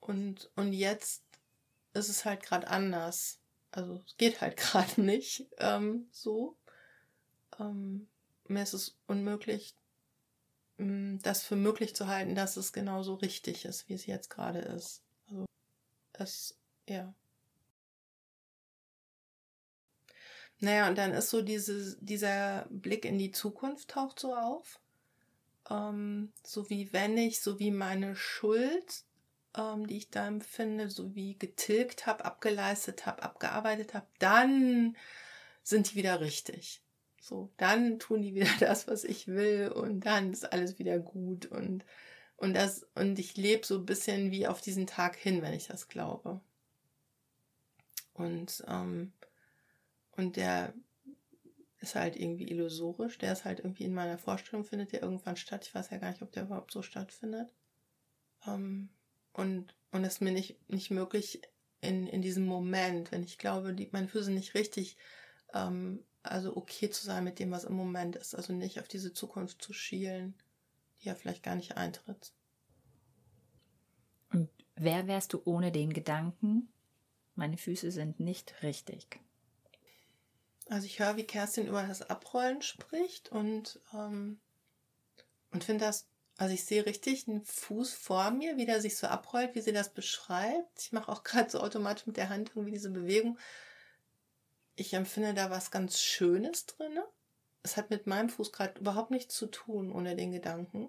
A: Und, und jetzt ist es halt gerade anders. Also es geht halt gerade nicht ähm, so. Ähm, mir ist es unmöglich, mm, das für möglich zu halten, dass es genauso richtig ist, wie es jetzt gerade ist. Also es, ja. Naja, und dann ist so diese, dieser Blick in die Zukunft taucht so auf. Ähm, so wie wenn ich, so wie meine Schuld, ähm, die ich da empfinde, so wie getilgt habe, abgeleistet habe, abgearbeitet habe, dann sind die wieder richtig. So, dann tun die wieder das, was ich will und dann ist alles wieder gut und und das und ich lebe so ein bisschen wie auf diesen Tag hin, wenn ich das glaube. Und ähm, und der ist halt irgendwie illusorisch. Der ist halt irgendwie in meiner Vorstellung, findet der irgendwann statt. Ich weiß ja gar nicht, ob der überhaupt so stattfindet. Ähm, und, und es ist mir nicht, nicht möglich in, in diesem Moment, wenn ich glaube, die, meine Füße nicht richtig, ähm, also okay zu sein mit dem, was im Moment ist. Also nicht auf diese Zukunft zu schielen, die ja vielleicht gar nicht eintritt.
B: Und wer wärst du ohne den Gedanken, meine Füße sind nicht richtig?
A: Also ich höre, wie Kerstin über das Abrollen spricht und, ähm, und finde das, also ich sehe richtig einen Fuß vor mir, wie der sich so abrollt, wie sie das beschreibt. Ich mache auch gerade so automatisch mit der Hand irgendwie diese Bewegung. Ich empfinde da was ganz Schönes drin. Es hat mit meinem Fuß gerade überhaupt nichts zu tun ohne den Gedanken.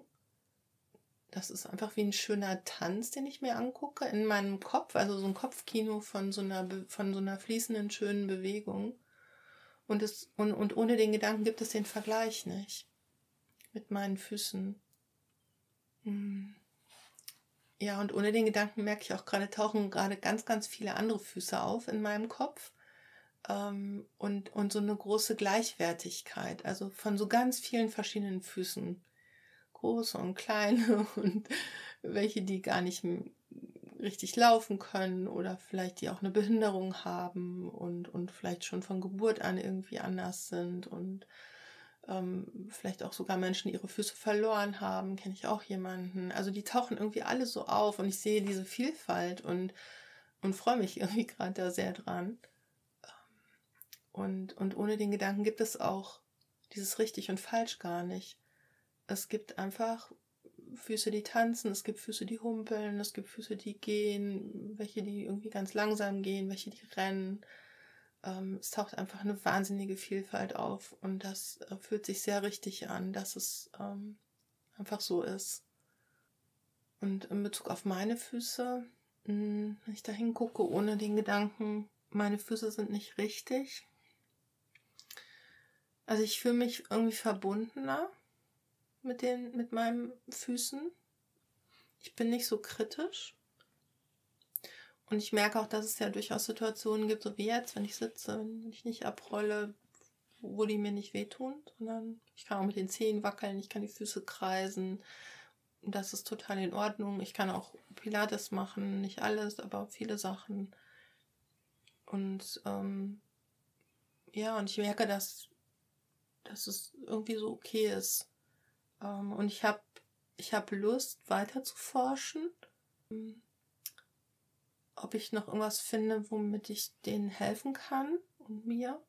A: Das ist einfach wie ein schöner Tanz, den ich mir angucke in meinem Kopf, also so ein Kopfkino von so einer, von so einer fließenden, schönen Bewegung. Und, es, und, und ohne den Gedanken gibt es den Vergleich nicht mit meinen Füßen. Hm. ja, und ohne den Gedanken merke ich auch gerade, tauchen gerade ganz, ganz viele andere Füße auf in meinem Kopf. Ähm, und, und so eine große Gleichwertigkeit, also von so ganz vielen verschiedenen Füßen. Große und kleine und welche, die gar nicht richtig laufen können oder vielleicht die auch eine Behinderung haben und, und vielleicht schon von Geburt an irgendwie anders sind und ähm, vielleicht auch sogar Menschen, die ihre Füße verloren haben, kenne ich auch jemanden. Also die tauchen irgendwie alle so auf und ich sehe diese Vielfalt und, und freue mich irgendwie gerade da sehr dran. Und, und ohne den Gedanken gibt es auch dieses richtig und falsch gar nicht. Es gibt einfach Füße, die tanzen, es gibt Füße, die humpeln, es gibt Füße, die gehen, welche, die irgendwie ganz langsam gehen, welche, die rennen. Ähm, es taucht einfach eine wahnsinnige Vielfalt auf und das äh, fühlt sich sehr richtig an, dass es ähm, einfach so ist. Und in Bezug auf meine Füße, mh, hm, wenn ich da hingucke, ohne den Gedanken, meine Füße sind nicht richtig. Also ich fühle mich irgendwie verbundener mit den, mit meinen Füßen. Ich bin nicht so kritisch. Und ich merke auch, dass es ja durchaus Situationen gibt, so wie jetzt, wenn ich sitze, wenn ich nicht abrolle, wo die mir nicht wehtun, sondern ich kann auch mit den Zehen wackeln, ich kann die Füße kreisen. Das ist total in Ordnung. Ich kann auch Pilates machen, nicht alles, aber viele Sachen. Und ähm, ja, und ich merke, dass, dass es irgendwie so okay ist. Ähm, und ich habe ich hab Lust, weiter zu forschen. Ob ich noch irgendwas finde, womit ich denen helfen kann und mir.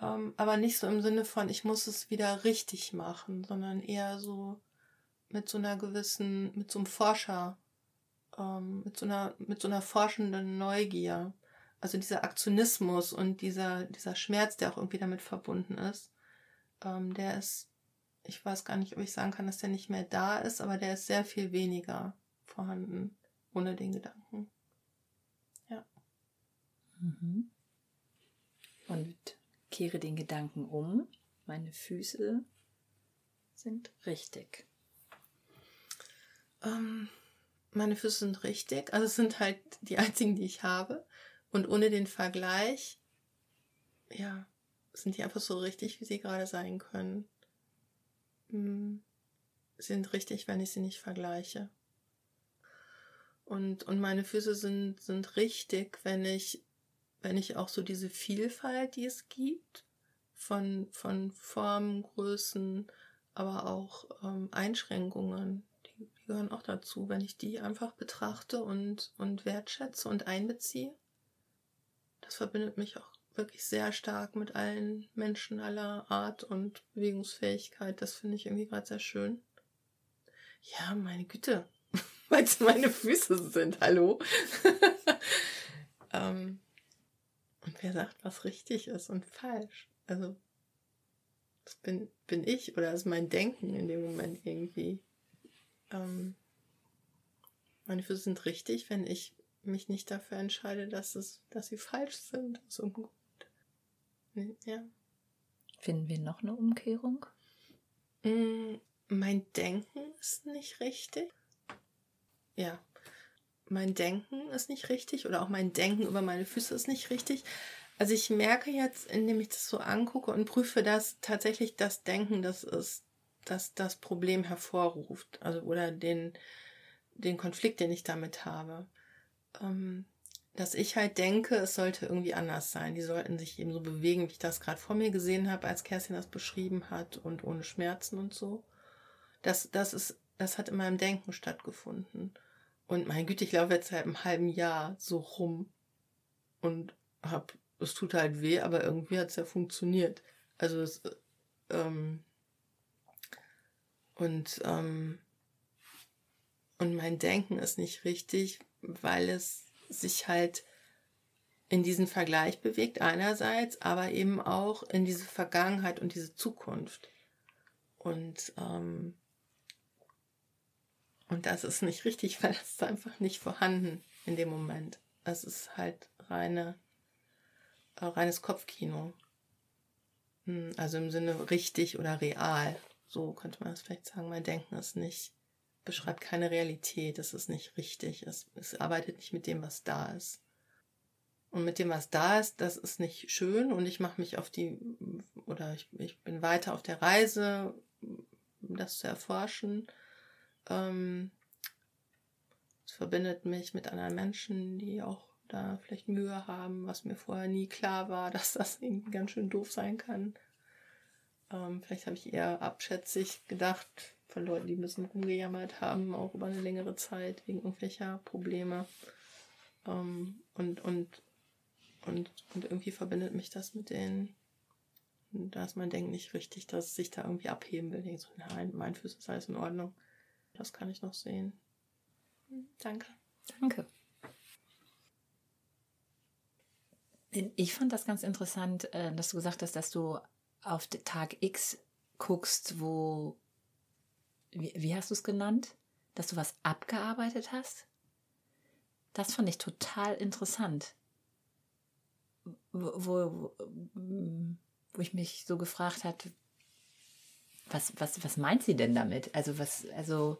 A: Ähm, aber nicht so im Sinne von, ich muss es wieder richtig machen, sondern eher so mit so einer gewissen, mit so einem Forscher, ähm, mit so einer, mit so einer forschenden Neugier. Also dieser Aktionismus und dieser, dieser Schmerz, der auch irgendwie damit verbunden ist, ähm, der ist ich weiß gar nicht, ob ich sagen kann, dass der nicht mehr da ist, aber der ist sehr viel weniger vorhanden ohne den Gedanken. Ja.
B: Mhm. Und kehre den Gedanken um. Meine Füße sind richtig.
A: Ähm, meine Füße sind richtig. Also es sind halt die einzigen, die ich habe. Und ohne den Vergleich, ja, sind die einfach so richtig, wie sie gerade sein können. Sind richtig, wenn ich sie nicht vergleiche. Und, und meine Füße sind, sind richtig, wenn ich, wenn ich auch so diese Vielfalt, die es gibt, von, von Formen, Größen, aber auch ähm, Einschränkungen, die, die gehören auch dazu, wenn ich die einfach betrachte und, und wertschätze und einbeziehe. Das verbindet mich auch wirklich sehr stark mit allen Menschen aller Art und Bewegungsfähigkeit. Das finde ich irgendwie gerade sehr schön. Ja, meine Güte, weil es meine Füße sind, hallo. ähm, und wer sagt, was richtig ist und falsch? Also, das bin, bin ich oder ist mein Denken in dem Moment irgendwie. Ähm, meine Füße sind richtig, wenn ich mich nicht dafür entscheide, dass es, dass sie falsch sind. Aus irgendeinem ja.
B: Finden wir noch eine Umkehrung?
A: Mm, mein Denken ist nicht richtig. Ja. Mein Denken ist nicht richtig oder auch mein Denken über meine Füße ist nicht richtig. Also ich merke jetzt, indem ich das so angucke und prüfe, dass tatsächlich das Denken das ist, das das Problem hervorruft. Also oder den, den Konflikt, den ich damit habe. Ähm, dass ich halt denke, es sollte irgendwie anders sein. Die sollten sich eben so bewegen, wie ich das gerade vor mir gesehen habe, als Kerstin das beschrieben hat und ohne Schmerzen und so. Das, das ist, das hat in meinem Denken stattgefunden. Und mein Güte, ich laufe jetzt seit einem halben Jahr so rum und hab, es tut halt weh, aber irgendwie hat es ja funktioniert. Also es, ähm, und, ähm, und mein Denken ist nicht richtig, weil es sich halt in diesen Vergleich bewegt einerseits, aber eben auch in diese Vergangenheit und diese Zukunft. Und, ähm, und das ist nicht richtig, weil das ist einfach nicht vorhanden in dem Moment. Es ist halt reine, äh, reines Kopfkino. Hm, also im Sinne richtig oder real. So könnte man das vielleicht sagen. Mein Denken ist nicht, beschreibt keine Realität. Es ist nicht richtig. Es, es arbeitet nicht mit dem, was da ist. Und mit dem, was da ist, das ist nicht schön und ich mache mich auf die, oder ich, ich bin weiter auf der Reise, das zu erforschen. Ähm, es verbindet mich mit anderen Menschen, die auch da vielleicht Mühe haben, was mir vorher nie klar war, dass das irgendwie ganz schön doof sein kann. Ähm, vielleicht habe ich eher abschätzig gedacht von Leuten, die ein bisschen rumgejammert haben, auch über eine längere Zeit wegen irgendwelcher Probleme. Ähm, und, und, und, und irgendwie verbindet mich das mit denen. Da ist mein Denken nicht richtig, dass es sich da irgendwie abheben will. Ich so, nein, mein Füße ist alles in Ordnung. Das kann ich noch sehen. Hm, danke.
B: Danke. Ich fand das ganz interessant, äh, dass du gesagt hast, dass du auf Tag X guckst, wo, wie, wie hast du es genannt? Dass du was abgearbeitet hast? Das fand ich total interessant. Wo, wo, wo ich mich so gefragt hatte, was, was, was meint sie denn damit? Also, was, also,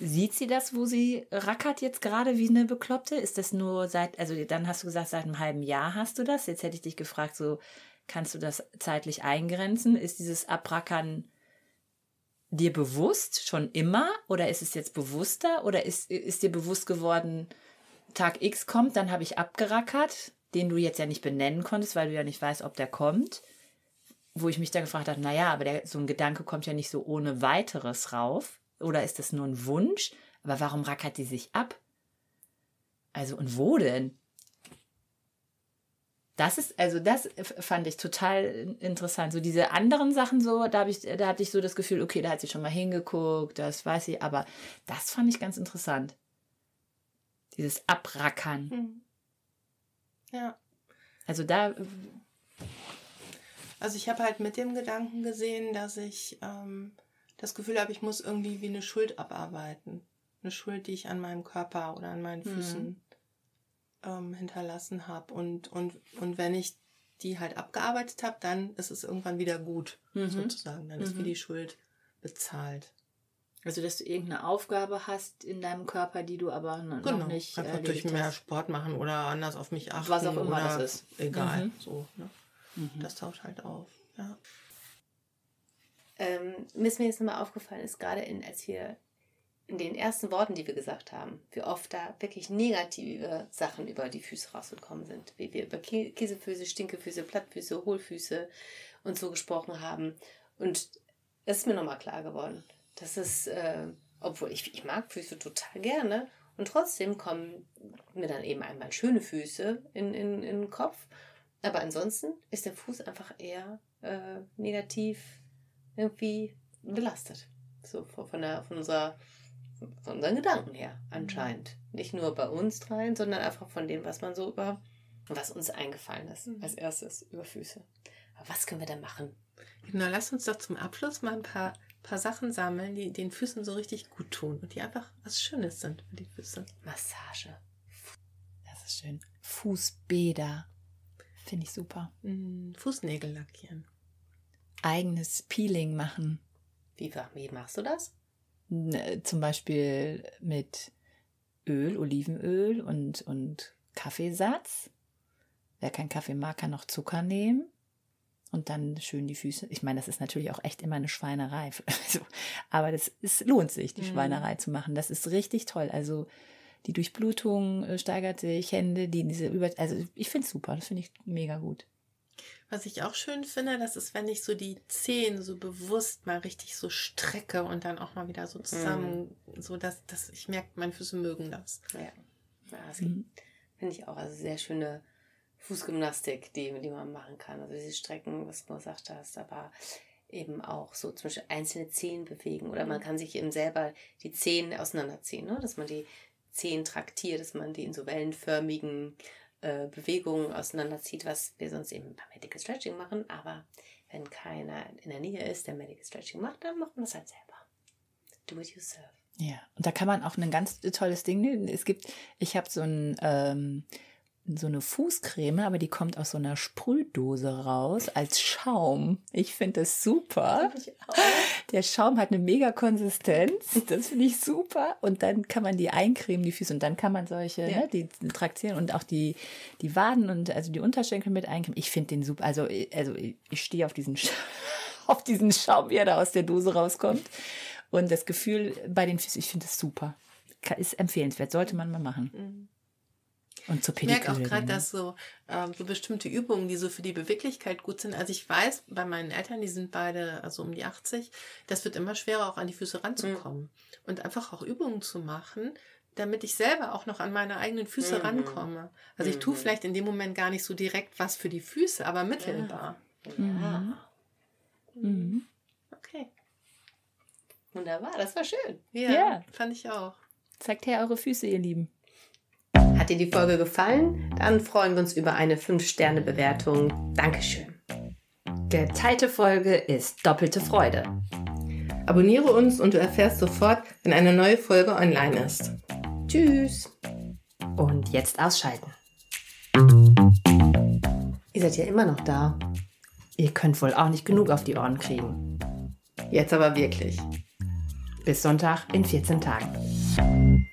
B: Sieht sie das, wo sie rackert jetzt gerade wie eine Bekloppte? Ist das nur seit, also dann hast du gesagt, seit einem halben Jahr hast du das. Jetzt hätte ich dich gefragt, so kannst du das zeitlich eingrenzen? Ist dieses Abrackern dir bewusst schon immer oder ist es jetzt bewusster oder ist, ist dir bewusst geworden, Tag X kommt, dann habe ich abgerackert, den du jetzt ja nicht benennen konntest, weil du ja nicht weißt, ob der kommt? Wo ich mich da gefragt habe, naja, aber der, so ein Gedanke kommt ja nicht so ohne weiteres rauf. Oder ist das nur ein Wunsch? Aber warum rackert die sich ab? Also, und wo denn? Das ist, also das fand ich total interessant. So diese anderen Sachen so, da habe ich, da hatte ich so das Gefühl, okay, da hat sie schon mal hingeguckt, das weiß sie, aber das fand ich ganz interessant. Dieses Abrackern. Hm.
A: Ja.
B: Also da.
A: Also ich habe halt mit dem Gedanken gesehen, dass ich ähm, das Gefühl habe, ich muss irgendwie wie eine Schuld abarbeiten. Eine Schuld, die ich an meinem Körper oder an meinen mhm. Füßen mhm. Ähm, hinterlassen habe. Und, und, und wenn ich die halt abgearbeitet habe, dann ist es irgendwann wieder gut, mhm. sozusagen. Dann ist wie mhm. die Schuld bezahlt.
B: Also, dass du irgendeine Aufgabe hast in deinem Körper, die du aber noch genau. nicht.
A: Einfach durch mehr hast. Sport machen oder anders auf mich achten.
B: Was auch immer das ist.
A: Egal. Mhm. So, ne? Mhm. Das taucht halt auf. Ja
C: ähm, mir ist mir jetzt nochmal aufgefallen ist, gerade in, als wir in den ersten Worten, die wir gesagt haben, wie oft da wirklich negative Sachen über die Füße rausgekommen sind. Wie wir über Käsefüße, Stinkefüße, Plattfüße, Hohlfüße und so gesprochen haben. Und es ist mir nochmal klar geworden. Das ist, äh, obwohl ich, ich mag Füße total gerne. Und trotzdem kommen mir dann eben einmal schöne Füße in, in, in den Kopf. Aber ansonsten ist der Fuß einfach eher äh, negativ irgendwie belastet. So von, der, von, unserer, von unseren Gedanken her anscheinend. Nicht nur bei uns dreien, sondern einfach von dem, was man so über, was uns eingefallen ist mhm. als erstes über Füße. Aber was können wir denn machen?
A: Genau, lass uns doch zum Abschluss mal ein paar, paar Sachen sammeln, die den Füßen so richtig gut tun und die einfach was Schönes sind für die Füße.
C: Massage.
B: Das ist schön. Fußbäder. Finde ich super.
A: Mm, Fußnägel lackieren
B: eigenes Peeling machen.
C: Wie, wie machst du das?
B: Zum Beispiel mit Öl, Olivenöl und, und Kaffeesatz. Wer keinen Kaffee mag, kann noch Zucker nehmen und dann schön die Füße. Ich meine, das ist natürlich auch echt immer eine Schweinerei. Also, aber das ist, lohnt sich, die mhm. Schweinerei zu machen. Das ist richtig toll. Also die Durchblutung äh, steigert sich, Hände, die diese über. Also ich finde es super, das finde ich mega gut.
A: Was ich auch schön finde, das ist, wenn ich so die Zehen so bewusst mal richtig so strecke und dann auch mal wieder so zusammen, mm. so dass, dass ich merke, meine Füße mögen das.
C: Ja, ja das mhm. finde ich auch. Also sehr schöne Fußgymnastik, die, die man machen kann. Also diese Strecken, was du gesagt hast, aber eben auch so zum Beispiel einzelne Zehen bewegen oder man mhm. kann sich eben selber die Zehen auseinanderziehen, ne? dass man die Zehen traktiert, dass man die in so wellenförmigen äh, Bewegungen auseinanderzieht, was wir sonst eben beim Medical Stretching machen. Aber wenn keiner in der Nähe ist, der Medical Stretching macht, dann macht man das halt selber. Do it yourself.
B: Ja, und da kann man auch ein ganz tolles Ding nehmen. Es gibt, ich habe so ein ähm, so eine Fußcreme, aber die kommt aus so einer Sprühdose raus als Schaum. Ich finde das super. Der Schaum hat eine mega Konsistenz. Das finde ich super. Und dann kann man die eincremen, die Füße. Und dann kann man solche, ja. ne, die traktieren und auch die, die Waden und also die Unterschenkel mit eincremen. Ich finde den super. Also, also ich stehe auf diesen, auf diesen Schaum, wie er da aus der Dose rauskommt. Und das Gefühl bei den Füßen, ich finde das super. Ist empfehlenswert, sollte man mal machen. Mhm.
A: Und zur Pediküre. Ich merke auch gerade, dass so, ähm, so bestimmte Übungen, die so für die Beweglichkeit gut sind. Also ich weiß, bei meinen Eltern, die sind beide also um die 80, das wird immer schwerer, auch an die Füße ranzukommen. Mhm. Und einfach auch Übungen zu machen, damit ich selber auch noch an meine eigenen Füße mhm. rankomme. Also ich tue mhm. vielleicht in dem Moment gar nicht so direkt was für die Füße, aber mittelbar. Ja. Mhm.
C: Mhm. Okay. Wunderbar, das war schön.
A: Ja, ja, fand ich auch.
B: Zeigt her eure Füße, ihr Lieben.
C: Hat dir die Folge gefallen? Dann freuen wir uns über eine 5-Sterne-Bewertung. Dankeschön. Geteilte Folge ist doppelte Freude.
A: Abonniere uns und du erfährst sofort, wenn eine neue Folge online ist.
C: Tschüss. Und jetzt ausschalten. Ihr seid ja immer noch da. Ihr könnt wohl auch nicht genug auf die Ohren kriegen.
A: Jetzt aber wirklich.
C: Bis Sonntag in 14 Tagen.